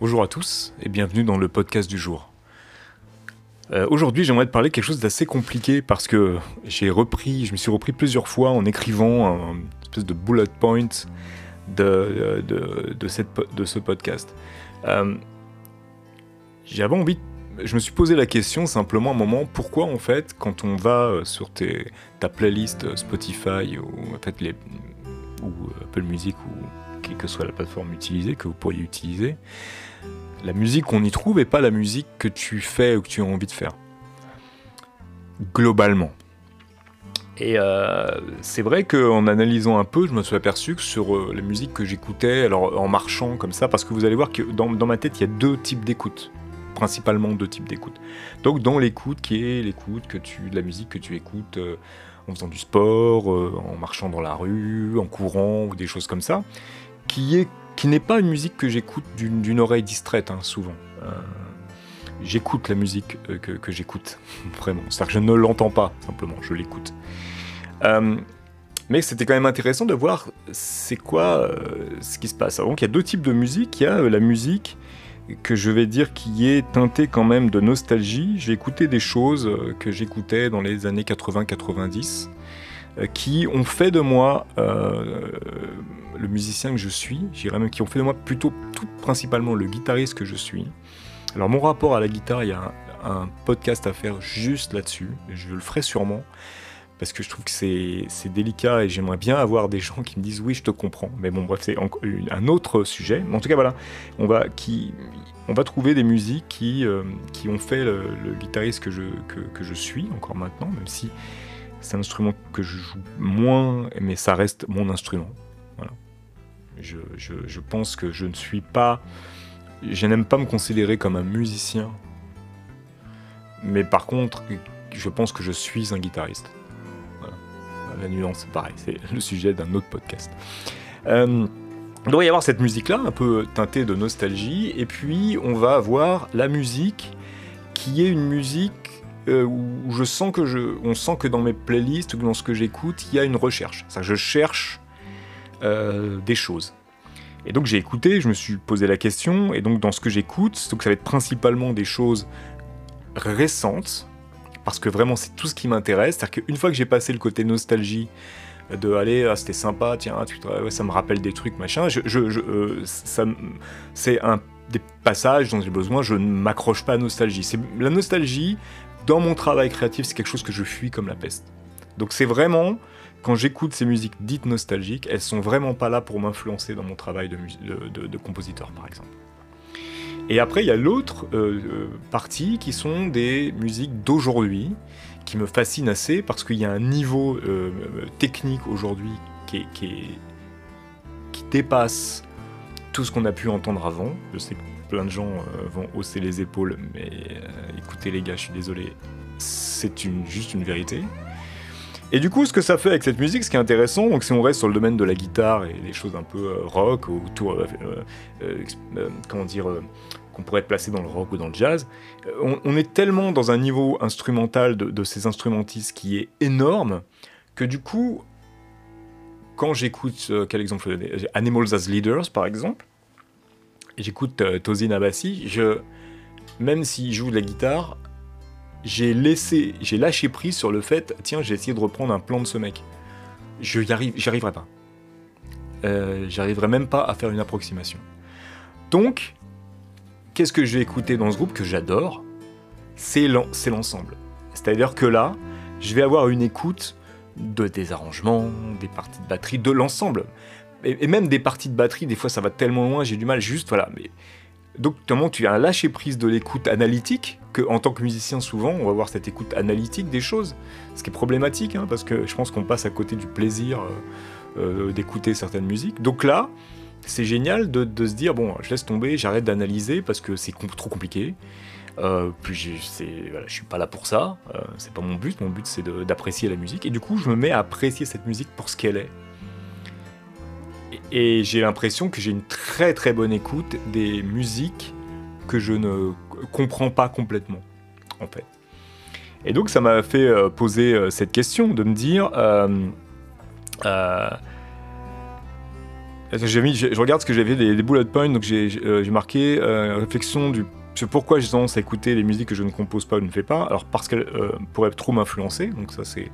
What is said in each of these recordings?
Bonjour à tous et bienvenue dans le podcast du jour. Euh, Aujourd'hui, j'aimerais te parler de quelque chose d'assez compliqué parce que j'ai repris, je me suis repris plusieurs fois en écrivant un espèce de bullet point de, de ce podcast. Euh, J'avais envie, je me suis posé la question simplement un moment, pourquoi en fait, quand on va sur ta playlist Spotify ou, en fait, ou Apple Music ou quelle que soit la plateforme utilisée, que vous pourriez utiliser, la musique qu'on y trouve n'est pas la musique que tu fais ou que tu as envie de faire. Globalement. Et euh, c'est vrai qu'en analysant un peu, je me suis aperçu que sur euh, la musique que j'écoutais, alors en marchant comme ça, parce que vous allez voir que dans, dans ma tête, il y a deux types d'écoute, principalement deux types d'écoute. Donc dans l'écoute qui est l'écoute que tu, de la musique que tu écoutes euh, en faisant du sport, en marchant dans la rue, en courant ou des choses comme ça, qui est qui n'est pas une musique que j'écoute d'une oreille distraite, hein, souvent. Euh, j'écoute la musique euh, que, j'écoute, vraiment. C'est-à-dire que je ne l'entends pas, simplement, je l'écoute. Euh, mais c'était quand même intéressant de voir c'est quoi ce qui se passe. Donc il y a deux types de musique. Il y a la musique que je vais dire qui est teintée quand même de nostalgie. J'ai écouté des choses que j'écoutais dans les années 80-90 euh, qui ont fait de moi euh, le musicien que je suis, j'irais même qui ont fait de moi plutôt tout principalement le guitariste que je suis. Alors mon rapport à la guitare, il y a un, podcast à faire juste là-dessus, je le ferai sûrement, parce que je trouve que c'est délicat et j'aimerais bien avoir des gens qui me disent oui je te comprends. Mais bon bref c'est un autre sujet. Mais en tout cas voilà, on va, qui, on va trouver des musiques qui, euh, qui ont fait le, le guitariste que je, que, que je suis encore maintenant, même si c'est un instrument que je joue moins, mais ça reste mon instrument. Voilà. Je, pense que je ne suis pas. Je n'aime pas me considérer comme un musicien. Mais par contre, je pense que je suis un guitariste. Voilà. La nuance, c'est pareil, c'est le sujet d'un autre podcast. Euh, il doit y avoir cette musique-là, un peu teintée de nostalgie, et puis on va avoir la musique qui est une musique euh, où je sens que je, on sent que dans mes playlists dans ce que j'écoute, il y a une recherche. Que je cherche euh, des choses. Et donc j'ai écouté, je me suis posé la question, et donc dans ce que j'écoute, donc ça va être principalement des choses récentes, parce que vraiment c'est tout ce qui m'intéresse. C'est-à-dire qu'une fois que j'ai passé le côté nostalgie, de aller, ah, c'était sympa, tiens, ça me rappelle des trucs, machin, je, euh, ça c'est un des passages dont j'ai besoin, je ne m'accroche pas à nostalgie. C'est la nostalgie dans mon travail créatif, c'est quelque chose que je fuis comme la peste. Donc c'est vraiment quand j'écoute ces musiques dites nostalgiques, elles sont vraiment pas là pour m'influencer dans mon travail de, de, compositeur, par exemple. Et après, il y a l'autre euh, euh, partie qui sont des musiques d'aujourd'hui, qui me fascinent assez parce qu'il y a un niveau euh, technique aujourd'hui qui, dépasse tout ce qu'on a pu entendre avant. Je sais plein de gens euh, vont hausser les épaules, mais euh, écoutez les gars, je suis désolé, c'est juste une vérité. Et du coup, ce que ça fait avec cette musique, ce qui est intéressant, donc si on reste sur le domaine de la guitare et des choses un peu euh, rock, ex- euh, comment dire, qu'on pourrait être placé dans le rock ou dans le jazz, on, est tellement dans un niveau instrumental de, de ces instrumentistes qui est énorme que du coup, quand j'écoute, quel exemple Animals as Leaders par exemple, j'écoute euh, Tosin Abassi, je, même s'il joue de la guitare, j'ai laissé, j'ai lâché prise sur le fait, tiens, j'ai essayé de reprendre un plan de ce mec. Je y arrive, arriverai pas. Euh, J'arriverai même pas à faire une approximation. Donc, qu'est-ce que j'ai écouté dans ce groupe que j'adore? C'est l'ensemble. C'est-à-dire que là, je vais avoir une écoute de des arrangements, des parties de batterie, de l'ensemble. Et, même des parties de batterie, des fois ça va tellement loin, j'ai du mal juste, voilà. Mais donc, notamment, tu as un lâcher prise de l'écoute analytique, que en tant que musicien, souvent, on va avoir cette écoute analytique des choses, ce qui est problématique, hein, parce que je pense qu'on passe à côté du plaisir euh, euh, d'écouter certaines musiques. Donc là, c'est génial de, se dire, bon, je laisse tomber, j'arrête d'analyser, parce que c'est trop compliqué. Euh, puis c'est- voilà, je suis pas là pour ça, euh, c'est pas mon but, mon but c'est d'apprécier la musique, et du coup je me mets à apprécier cette musique pour ce qu'elle est. Et, j'ai l'impression que j'ai une très très bonne écoute des musiques que je ne comprends pas complètement, en fait. Et donc ça m'a fait euh, poser euh, cette question de me dire, euh, euh, je regarde ce que j'avais des, des bullet points, donc j'ai marqué réflexion du sur pourquoi j'ai tendance à écouter les musiques que je ne compose pas ou ne fais pas. Alors parce qu'elles pourraient trop m'influencer, donc ça c'est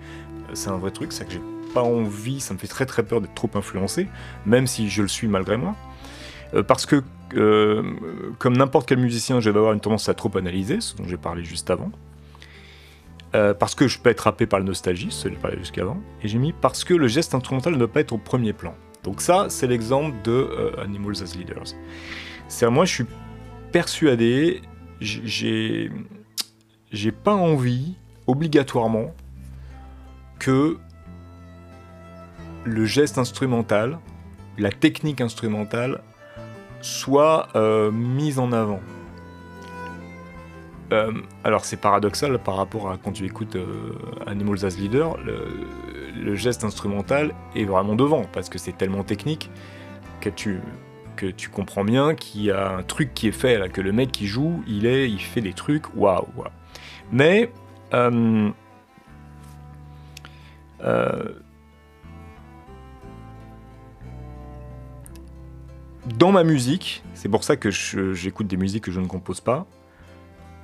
un vrai truc, c'est que j'ai pas envie, ça me fait très très peur d'être trop influencé, même si je le suis malgré moi. Euh, parce que, euh, comme n'importe quel musicien, je vais avoir une tendance à trop analyser, ce dont j'ai parlé juste avant. Euh, parce que je peux être happé par la nostalgie, ce dont j'ai parlé jusqu'avant. Et j'ai mis parce que le geste instrumental ne doit pas être au premier plan. Donc ça, c'est l'exemple de Animals as Leaders. C'est moi, je suis persuadé, j'ai pas envie, obligatoirement, que le geste instrumental, la technique instrumentale, soit euh, mise en avant. Euh, alors c'est paradoxal par rapport à quand tu écoutes euh, Animals as Leader, le, geste instrumental est vraiment devant parce que c'est tellement technique que tu, que tu comprends bien qu'il y a un truc qui est fait là, que le mec qui joue, il est, il fait des trucs, waouh. Mais dans ma musique, c'est pour ça que j'écoute des musiques que je ne compose pas,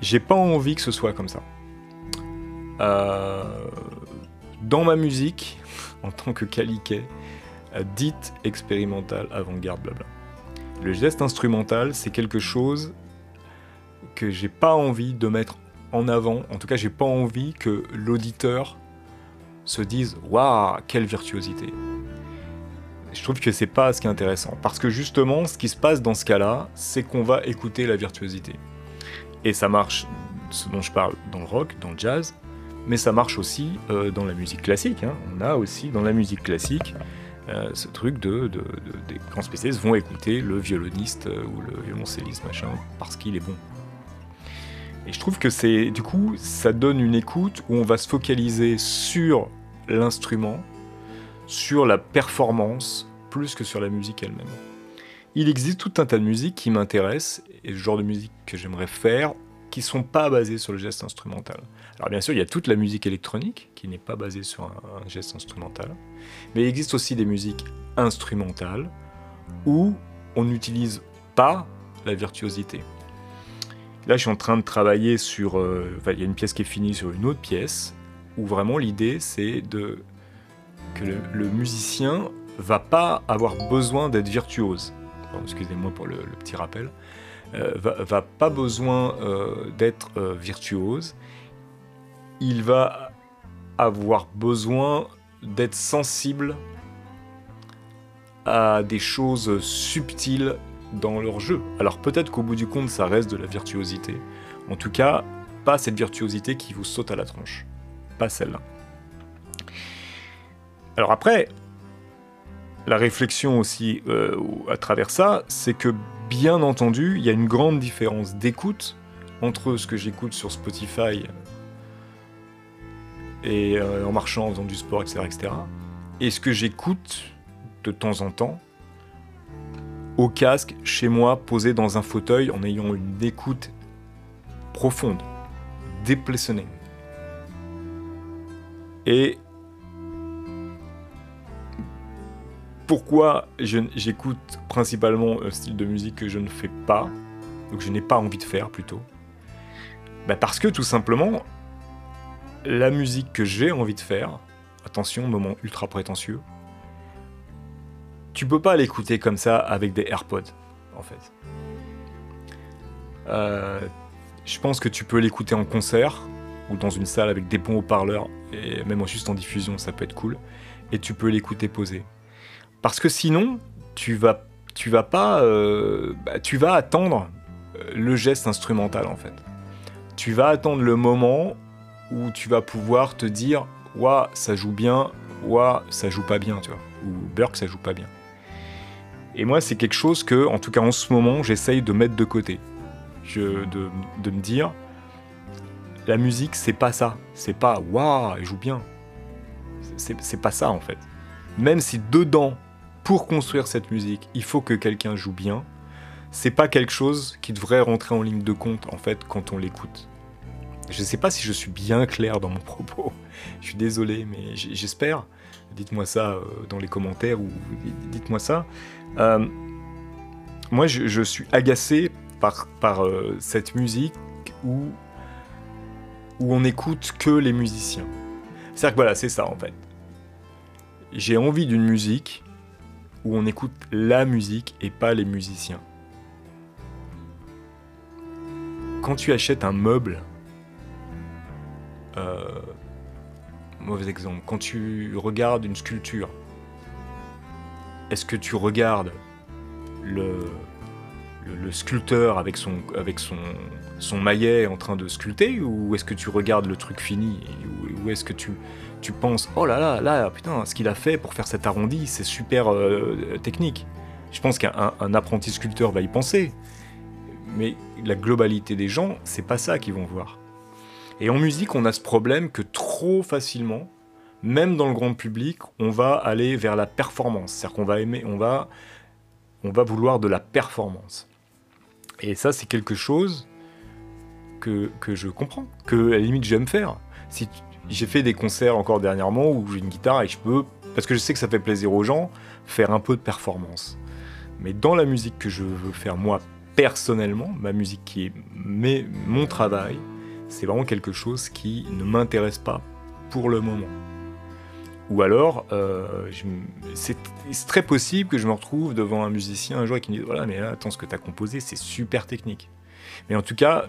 j'ai pas envie que ce soit comme ça. Euh, dans ma musique, en tant que caliquet, euh, dite expérimentale, avant-garde, blabla. Le geste instrumental, c'est quelque chose que j'ai pas envie de mettre en avant. En tout cas, j'ai pas envie que l'auditeur se dise Waouh, quelle virtuosité je trouve que c'est pas ce qui est intéressant. Parce que justement, ce qui se passe dans ce cas-là, c'est qu'on va écouter la virtuosité. Et ça marche, ce dont je parle, dans le rock, dans le jazz, mais ça marche aussi euh, dans la musique classique. Hein. On a aussi dans la musique classique euh, ce truc de, des grands spécialistes vont écouter le violoniste euh, ou le violoncelliste machin parce qu'il est bon. Et je trouve que c'est du coup ça donne une écoute où on va se focaliser sur l'instrument sur la performance plus que sur la musique elle-même. Il existe tout un tas de musiques qui m'intéressent et le genre de musique que j'aimerais faire qui sont pas basées sur le geste instrumental. Alors bien sûr, il y a toute la musique électronique qui n'est pas basée sur un, geste instrumental, mais il existe aussi des musiques instrumentales où on n'utilise pas la virtuosité. Là, je suis en train de travailler sur. Euh, il y a une pièce qui est finie sur une autre pièce où vraiment l'idée c'est de que le, musicien va pas avoir besoin d'être virtuose. Excusez-moi pour le, petit rappel. Euh, va, va, pas besoin euh, d'être euh, virtuose. Il va avoir besoin d'être sensible à des choses subtiles dans leur jeu. Alors peut-être qu'au bout du compte, ça reste de la virtuosité. En tout cas, pas cette virtuosité qui vous saute à la tronche. Pas celle-là. Alors après, la réflexion aussi euh, à travers ça, c'est que bien entendu, il y a une grande différence d'écoute entre ce que j'écoute sur Spotify et euh, en marchant, en faisant du sport, etc., etc., et ce que j'écoute de temps en temps au casque, chez moi, posé dans un fauteuil, en ayant une écoute profonde, déplaisonnée. Et pourquoi j'écoute principalement un style de musique que je ne fais pas, donc je n'ai pas envie de faire plutôt? Bah Parce que tout simplement, la musique que j'ai envie de faire, attention, moment ultra prétentieux, tu peux pas l'écouter comme ça avec des AirPods, en fait. Euh, je pense que tu peux l'écouter en concert ou dans une salle avec des bons haut-parleurs et même juste en diffusion, ça peut être cool. Et tu peux l'écouter posé. Parce que sinon, tu vas, tu vas pas, euh, bah, tu vas attendre euh, le geste instrumental en fait. Tu vas attendre le moment où tu vas pouvoir te dire, ouah, ça joue bien, ouah, ça joue pas bien, tu vois, ou Burke, ça joue pas bien. Et moi, c'est quelque chose que, en tout cas en ce moment, j'essaye de mettre de côté. De, de me dire, la musique, c'est pas ça. C'est pas, waouh, elle joue bien. C'est pas ça en fait. Même si dedans, pour construire cette musique, il faut que quelqu'un joue bien. C'est pas quelque chose qui devrait rentrer en ligne de compte en fait quand on l'écoute. Je sais pas si je suis bien clair dans mon propos. Je suis désolé, mais j'espère. dites-moi ça dans les commentaires ou dites-moi ça. moi, je, suis agacé par, par cette musique où, où on n'écoute que les musiciens. C'est-à-dire que voilà, c'est ça en fait. J'ai envie d'une musique où on écoute la musique et pas les musiciens. Quand tu achètes un meuble, mauvais quand tu regardes une sculpture, est-ce que tu regardes le, sculpteur avec son, avec maillet en train de sculpter ou est-ce que tu regardes le truc fini ou, est-ce que tu, tu penses oh là là là putain ce qu'il a fait pour faire cet arrondi c'est super euh, technique. Je pense qu'un apprenti sculpteur va y penser mais la globalité des gens c'est pas ça qu'ils vont voir et en musique on a ce problème que trop facilement même dans le grand public on va aller vers la performance c'est-à-dire qu'on va aimer on va on va vouloir de la performance et ça, c'est quelque chose que, que, je comprends, que à la limite j'aime faire. Si j'ai fait des concerts encore dernièrement où j'ai une guitare et je peux, parce que je sais que ça fait plaisir aux gens, faire un peu de performance. Mais dans la musique que je veux faire moi personnellement, ma musique qui est mon travail, c'est vraiment quelque chose qui ne m'intéresse pas pour le moment. Ou alors, euh, c'est très possible que je me retrouve devant un musicien un jour et qu'il me dise Voilà, mais là, attends, ce que tu as composé, c'est super technique. Mais en tout cas,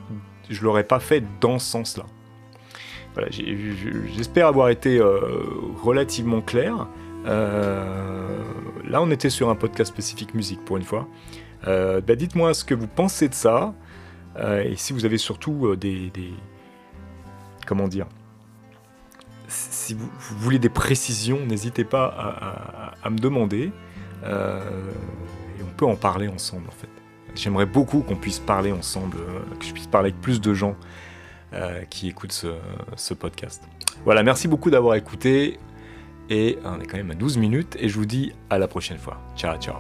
je l'aurais pas fait dans ce sens-là. Voilà, j'espère avoir été euh, relativement clair. Euh, là, on était sur un podcast spécifique musique pour une fois. Bah, dites-moi ce que vous pensez de ça. Et si vous avez surtout des, des. Comment dire si vous, voulez des précisions, n'hésitez pas à, me demander. Euh, et on peut en parler ensemble en fait. J'aimerais beaucoup qu'on puisse parler ensemble, euh, que je puisse parler avec plus de gens euh, qui écoutent ce, ce, podcast. Voilà, merci beaucoup d'avoir écouté. Et on est quand même à 12 minutes et je vous dis à la prochaine fois. Ciao, ciao.